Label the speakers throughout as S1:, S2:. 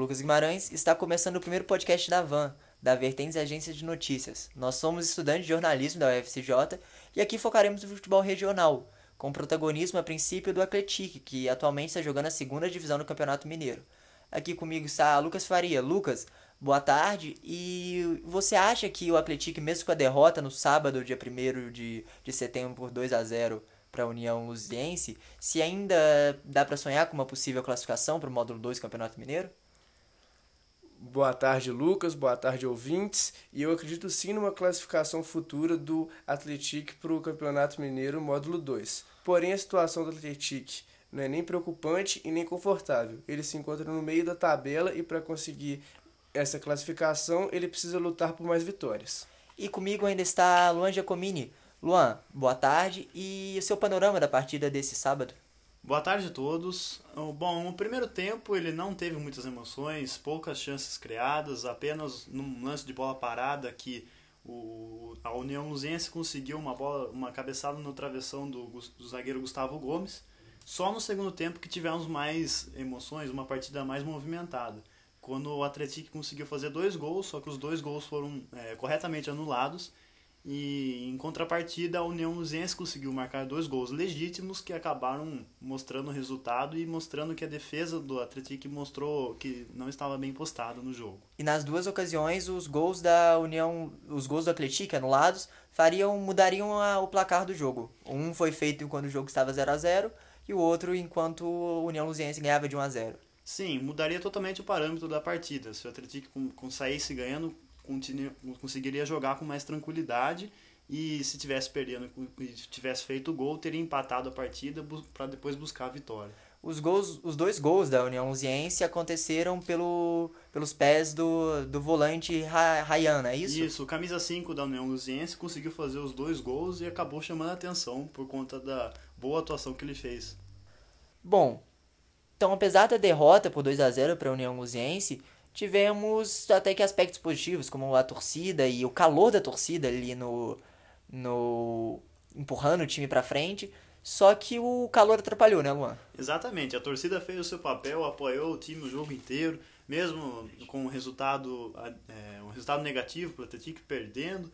S1: Lucas Guimarães está começando o primeiro podcast da Van, da Vertentes Agência de Notícias. Nós somos estudantes de jornalismo da UFCJ e aqui focaremos no futebol regional, com protagonismo a princípio do Atlético, que atualmente está jogando a segunda divisão do Campeonato Mineiro. Aqui comigo está Lucas Faria. Lucas, boa tarde. E você acha que o Atlético, mesmo com a derrota no sábado, dia 1 de, de setembro, por 2 a 0 para a União Luziense, se ainda dá para sonhar com uma possível classificação para o módulo 2 do Campeonato Mineiro?
S2: Boa tarde, Lucas. Boa tarde, ouvintes. E eu acredito sim numa classificação futura do Atlético para o Campeonato Mineiro módulo 2. Porém, a situação do Atlético não é nem preocupante e nem confortável. Ele se encontra no meio da tabela e para conseguir essa classificação, ele precisa lutar por mais vitórias.
S1: E comigo ainda está Luan Giacomini. Luan, boa tarde e o seu panorama da partida desse sábado?
S3: Boa tarde a todos. Bom, o primeiro tempo ele não teve muitas emoções, poucas chances criadas, apenas num lance de bola parada que o, a União Luzense conseguiu uma bola, uma cabeçada no travessão do, do zagueiro Gustavo Gomes. Só no segundo tempo que tivemos mais emoções, uma partida mais movimentada. Quando o Atlético conseguiu fazer dois gols, só que os dois gols foram é, corretamente anulados e em contrapartida, a União Luzense conseguiu marcar dois gols legítimos que acabaram mostrando o resultado e mostrando que a defesa do Atlético mostrou que não estava bem postada no jogo.
S1: E nas duas ocasiões, os gols da União, os gols do Atlético anulados, fariam mudariam a, o placar do jogo. Um foi feito quando o jogo estava 0 a 0 e o outro enquanto a União Luziense ganhava de 1 a 0.
S3: Sim, mudaria totalmente o parâmetro da partida. Se o Atlético com, com saísse ganhando, conseguiria jogar com mais tranquilidade e se tivesse perdendo e tivesse feito o gol, teria empatado a partida para depois buscar a vitória.
S1: Os, gols, os dois gols da União Luziense aconteceram pelo, pelos pés do, do volante Ryan, é isso?
S3: Isso, camisa 5 da União Luziense conseguiu fazer os dois gols e acabou chamando a atenção por conta da boa atuação que ele fez.
S1: Bom, então apesar da derrota por 2 a 0 para a União Luziense, tivemos até que aspectos positivos, como a torcida e o calor da torcida ali no, no empurrando o time para frente. Só que o calor atrapalhou, né, Luan?
S3: Exatamente. A torcida fez o seu papel, apoiou o time o jogo inteiro, mesmo com um resultado, é, um resultado negativo para o Atlético perdendo.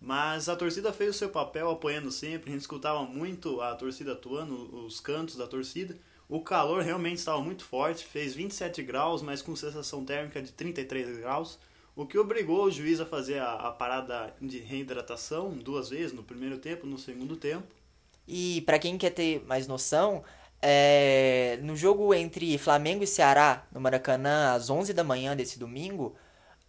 S3: Mas a torcida fez o seu papel, apoiando sempre. A gente escutava muito a torcida atuando, os cantos da torcida. O calor realmente estava muito forte, fez 27 graus, mas com sensação térmica de 33 graus, o que obrigou o juiz a fazer a, a parada de reidratação duas vezes, no primeiro tempo no segundo tempo.
S1: E para quem quer ter mais noção, é, no jogo entre Flamengo e Ceará, no Maracanã, às 11 da manhã desse domingo,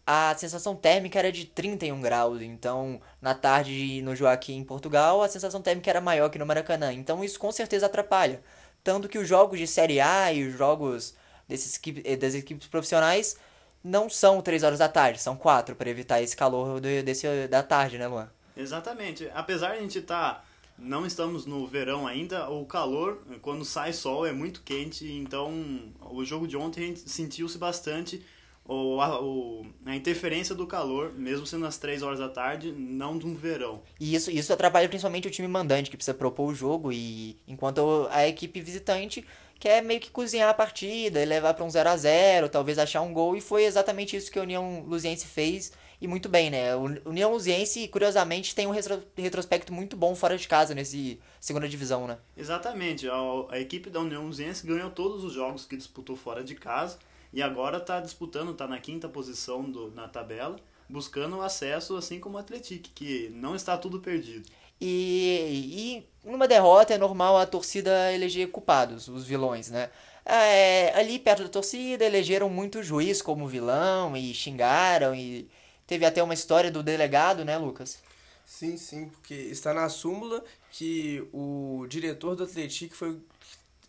S1: a sensação térmica era de 31 graus. Então, na tarde no Joaquim, em Portugal, a sensação térmica era maior que no Maracanã. Então, isso com certeza atrapalha. Tanto que os jogos de Série A e os jogos desses, eh, das equipes profissionais não são 3 horas da tarde, são 4, para evitar esse calor do, desse, da tarde, né, Luan?
S3: Exatamente. Apesar de a gente estar. Tá, não estamos no verão ainda, o calor, quando sai sol, é muito quente, então o jogo de ontem a gente sentiu-se bastante ou a, ou a interferência do calor, mesmo sendo às 3 horas da tarde, não de um verão.
S1: E isso, isso atrapalha principalmente o time mandante, que precisa propor o jogo, e enquanto a equipe visitante quer meio que cozinhar a partida e levar para um 0 a 0 talvez achar um gol, e foi exatamente isso que a União Luziense fez, e muito bem, né? O União Luziense, curiosamente, tem um retro, retrospecto muito bom fora de casa nesse segunda divisão, né?
S3: Exatamente, a, a equipe da União Luziense ganhou todos os jogos que disputou fora de casa, e agora está disputando, está na quinta posição do, na tabela, buscando o acesso, assim como o Atlético, que não está tudo perdido.
S1: E, e numa derrota é normal a torcida eleger culpados, os vilões, né? É, ali perto da torcida elegeram muito juiz como vilão e xingaram e teve até uma história do delegado, né, Lucas?
S2: Sim, sim, porque está na súmula que o diretor do Atlético foi,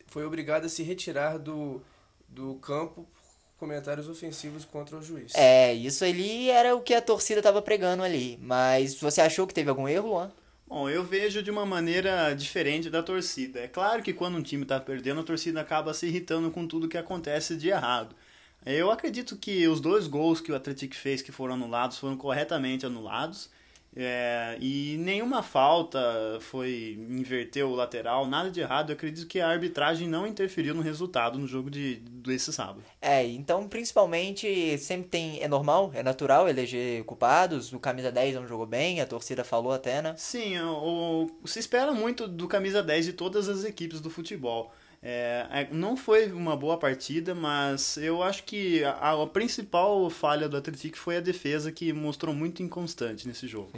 S2: foi obrigado a se retirar do, do campo comentários ofensivos contra o juiz.
S1: É, isso ali era o que a torcida estava pregando ali. Mas você achou que teve algum erro, Luan?
S3: Bom, eu vejo de uma maneira diferente da torcida. É claro que quando um time está perdendo, a torcida acaba se irritando com tudo que acontece de errado. Eu acredito que os dois gols que o Atlético fez que foram anulados foram corretamente anulados. É, e nenhuma falta foi inverter o lateral, nada de errado. Eu acredito que a arbitragem não interferiu no resultado no jogo de desse sábado.
S1: É, então principalmente sempre tem. É normal, é natural eleger culpados. O camisa 10 não jogou bem, a torcida falou até, né?
S3: Sim, o, o se espera muito do camisa 10 de todas as equipes do futebol. É, é, não foi uma boa partida, mas eu acho que a, a principal falha do Atlético foi a defesa, que mostrou muito inconstante nesse jogo.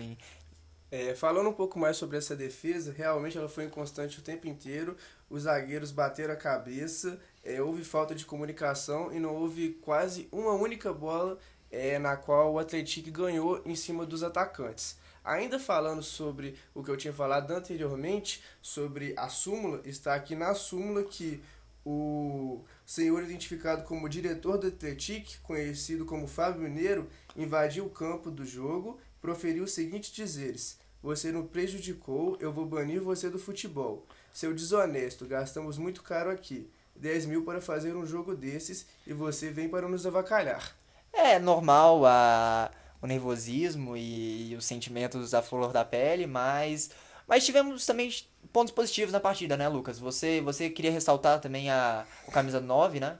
S2: É, falando um pouco mais sobre essa defesa, realmente ela foi inconstante o tempo inteiro. Os zagueiros bateram a cabeça, é, houve falta de comunicação e não houve quase uma única bola é, na qual o Atlético ganhou em cima dos atacantes. Ainda falando sobre o que eu tinha falado anteriormente, sobre a súmula, está aqui na súmula que o senhor identificado como diretor do Atletic, conhecido como Fábio Mineiro, invadiu o campo do jogo, proferiu os seguintes dizeres: Você não prejudicou, eu vou banir você do futebol. Seu desonesto, gastamos muito caro aqui. 10 mil para fazer um jogo desses e você vem para nos avacalhar.
S1: É normal a o nervosismo e, e os sentimentos à flor da pele, mas mas tivemos também pontos positivos na partida, né, Lucas? Você você queria ressaltar também a o camisa 9, né?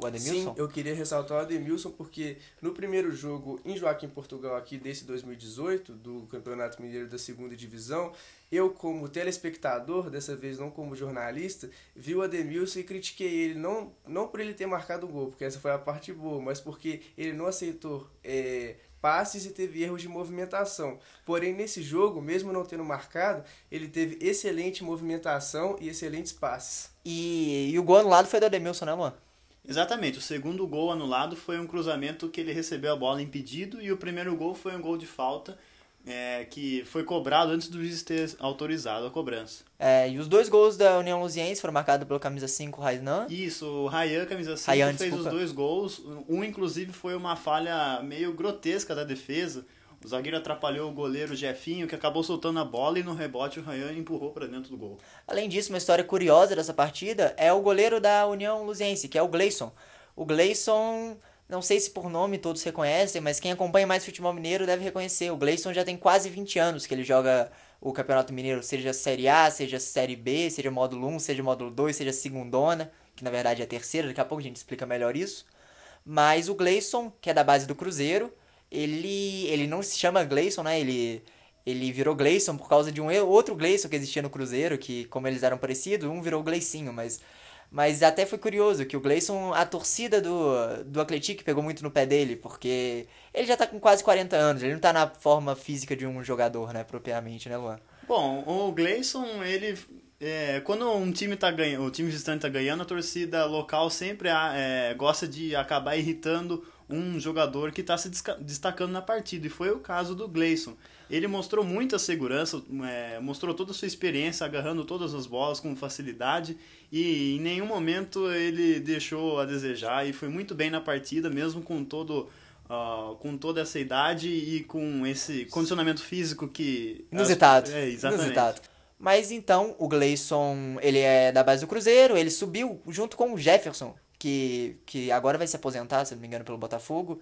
S1: O Ademilson?
S2: Sim, eu queria ressaltar o Ademilson porque no primeiro jogo em Joaquim Portugal aqui desse 2018, do Campeonato Mineiro da Segunda Divisão, eu como telespectador, dessa vez não como jornalista, vi o Ademilson e critiquei ele, não, não por ele ter marcado o gol, porque essa foi a parte boa, mas porque ele não aceitou é, passes e teve erros de movimentação. Porém, nesse jogo, mesmo não tendo marcado, ele teve excelente movimentação e excelentes passes.
S1: E, e o gol anulado foi do Ademilson, né, Luan?
S3: Exatamente, o segundo gol anulado foi um cruzamento que ele recebeu a bola impedido e o primeiro gol foi um gol de falta é, que foi cobrado antes do juiz ter autorizado a cobrança.
S1: É, e os dois gols da União Luziense foram marcados pelo camisa 5, Rainan.
S3: Isso, o Rayan, camisa 5,
S1: Ryan,
S3: fez
S1: desculpa.
S3: os dois gols. Um, inclusive, foi uma falha meio grotesca da defesa. O zagueiro atrapalhou o goleiro Jefinho, que acabou soltando a bola e no rebote o Rayan empurrou para dentro do gol.
S1: Além disso, uma história curiosa dessa partida é o goleiro da União Luziense, que é o Gleison. O Gleison, não sei se por nome todos reconhecem, mas quem acompanha mais futebol mineiro deve reconhecer. O Gleison já tem quase 20 anos que ele joga o Campeonato Mineiro, seja Série A, seja Série B, seja módulo 1, seja módulo 2, seja segundona, que na verdade é a terceira, daqui a pouco a gente explica melhor isso. Mas o Gleison, que é da base do Cruzeiro, ele, ele não se chama Gleison, né? Ele, ele virou Gleison por causa de um outro Gleison que existia no Cruzeiro, que como eles eram parecidos, um virou Gleicinho, mas mas até foi curioso que o Gleison, a torcida do, do Atlético pegou muito no pé dele, porque ele já tá com quase 40 anos, ele não tá na forma física de um jogador, né, propriamente, né, Luan?
S3: Bom, o Gleison, ele. é, quando um time tá ganhando, o time visitante tá ganhando, a torcida local sempre ah, é, gosta de acabar irritando um jogador que está se destacando na partida. E foi o caso do Gleison. Ele mostrou muita segurança, é, mostrou toda a sua experiência, agarrando todas as bolas com facilidade. E em nenhum momento ele deixou a desejar e foi muito bem na partida, mesmo com todo. ah, com toda essa idade e com esse condicionamento físico que.
S1: Inusitado.
S3: É, exatamente.
S1: Inusitado. Mas então, o Gleison, ele é da base do Cruzeiro, ele subiu junto com o Jefferson, que, que agora vai se aposentar, se não me engano, pelo Botafogo.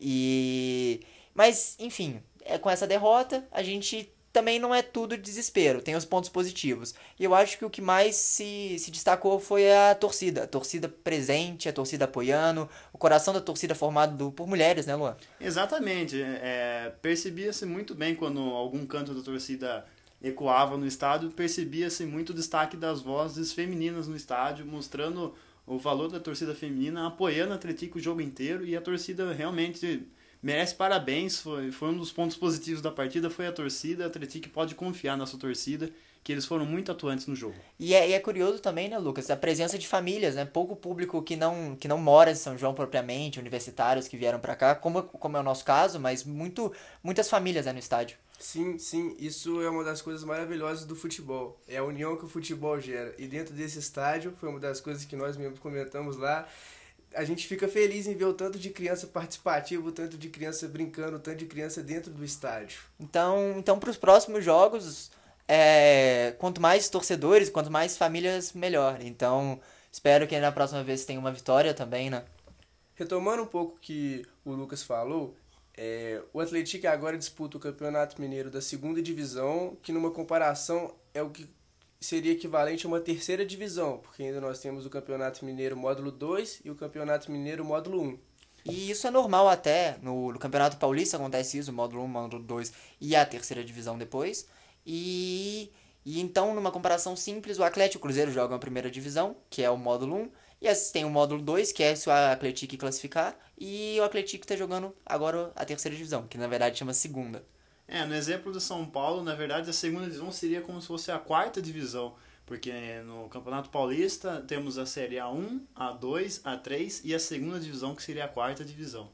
S1: E mas, enfim, é com essa derrota, a gente também não é tudo desespero, tem os pontos positivos. E eu acho que o que mais se, se destacou foi a torcida. A torcida presente, a torcida apoiando, o coração da torcida formado do- por mulheres, né, Luan?
S3: Exatamente. É, Percebia-se muito bem quando algum canto da torcida ecoava no estádio, percebia-se muito o destaque das vozes femininas no estádio, mostrando o valor da torcida feminina, apoiando a Atlético o jogo inteiro e a torcida realmente merece parabéns. Foi, foi um dos pontos positivos da partida, foi a torcida. A Atlético pode confiar na sua torcida, que eles foram muito atuantes no jogo.
S1: E é, e é curioso também, né, Lucas, a presença de famílias, né? Pouco público que não, que não mora em São João propriamente, universitários que vieram pra cá, como, como é o nosso caso, mas muito, muitas famílias né, no estádio.
S2: Sim, sim, isso é uma das coisas maravilhosas do futebol. É a união que o futebol gera. E dentro desse estádio, foi uma das coisas que nós mesmos comentamos lá. A gente fica feliz em ver o tanto de criança participativa, o tanto de criança brincando, o tanto de criança dentro do estádio.
S1: Então, então para os próximos jogos, é, quanto mais torcedores, quanto mais famílias, melhor. Então, espero que na próxima vez tenha uma vitória também, né?
S2: Retomando um pouco o que o Lucas falou, É, o Atlético agora disputa o Campeonato Mineiro da segunda divisão, que numa comparação é o que seria equivalente a uma terceira divisão, porque ainda nós temos o Campeonato Mineiro módulo 2 e o Campeonato Mineiro módulo 1.
S1: E isso é normal até, no, no Campeonato Paulista acontece isso, módulo 1, módulo 2 e a terceira divisão depois. E, e então, numa comparação simples, o Atlético e o Cruzeiro jogam a primeira divisão, que é o módulo 1, e tem o módulo 2, que é se o Atlético classificar, e o Atlético está jogando agora a terceira divisão, que na verdade chama segunda.
S3: É, no exemplo do São Paulo, na verdade, a segunda divisão seria como se fosse a quarta divisão, porque no Campeonato Paulista temos a Série A1, A2, A3 e a segunda divisão, que seria a quarta divisão.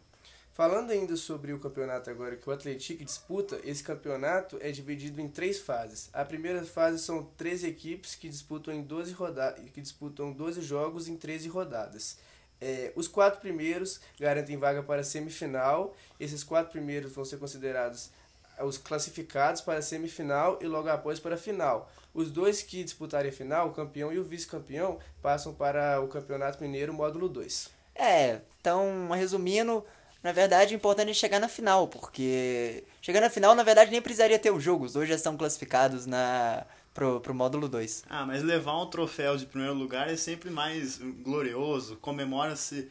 S2: Falando ainda sobre o campeonato agora que o Atlético disputa, esse campeonato é dividido em três fases. A primeira fase são 13 equipes que disputam em 12 rodadas, que disputam 12 jogos em 13 rodadas. É, os quatro primeiros garantem vaga para a semifinal. Esses quatro primeiros vão ser considerados os classificados para a semifinal e logo após para a final. Os dois que disputarem a final, o campeão e o vice-campeão, passam para o Campeonato Mineiro módulo 2.
S1: É, então, resumindo, na verdade, o importante é chegar na final, porque chegar na final, na verdade, nem precisaria ter o jogo. Os dois já estão classificados na pro, pro módulo 2.
S3: Ah, mas levar um troféu de primeiro lugar é sempre mais glorioso, comemora-se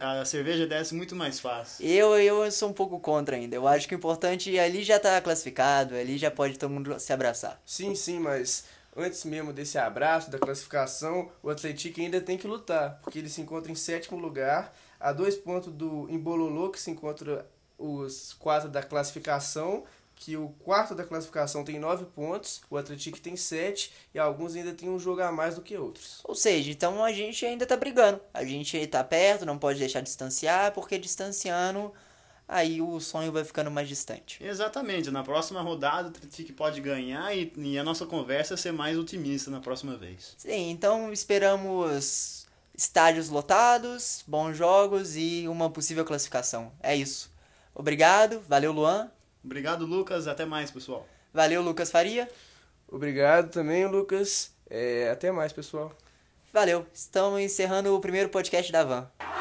S3: a, a cerveja desce muito mais fácil.
S1: Eu, eu sou um pouco contra ainda. Eu acho que o importante é ali já tá classificado, ali já pode todo mundo se abraçar.
S2: Sim, sim, mas antes mesmo desse abraço, da classificação, o Atlético ainda tem que lutar, porque ele se encontra em sétimo lugar, a dois pontos do Embololô, que se encontra os quatro da classificação, que o quarto da classificação tem nove pontos, o Atlético tem sete e alguns ainda tem um jogo a mais do que outros.
S1: Ou seja, então a gente ainda tá brigando. A gente tá perto, não pode deixar distanciar, porque distanciando aí o sonho vai ficando mais distante.
S3: Exatamente. Na próxima rodada o Atlético pode ganhar e, e a nossa conversa ser mais otimista na próxima vez.
S1: Sim, então esperamos estádios lotados, bons jogos e uma possível classificação. É isso. Obrigado, valeu Luan.
S3: Obrigado, Lucas. Até mais, pessoal.
S1: Valeu, Lucas Faria.
S2: Obrigado também, Lucas. É, até mais, pessoal.
S1: Valeu. Estamos encerrando o primeiro podcast da Van.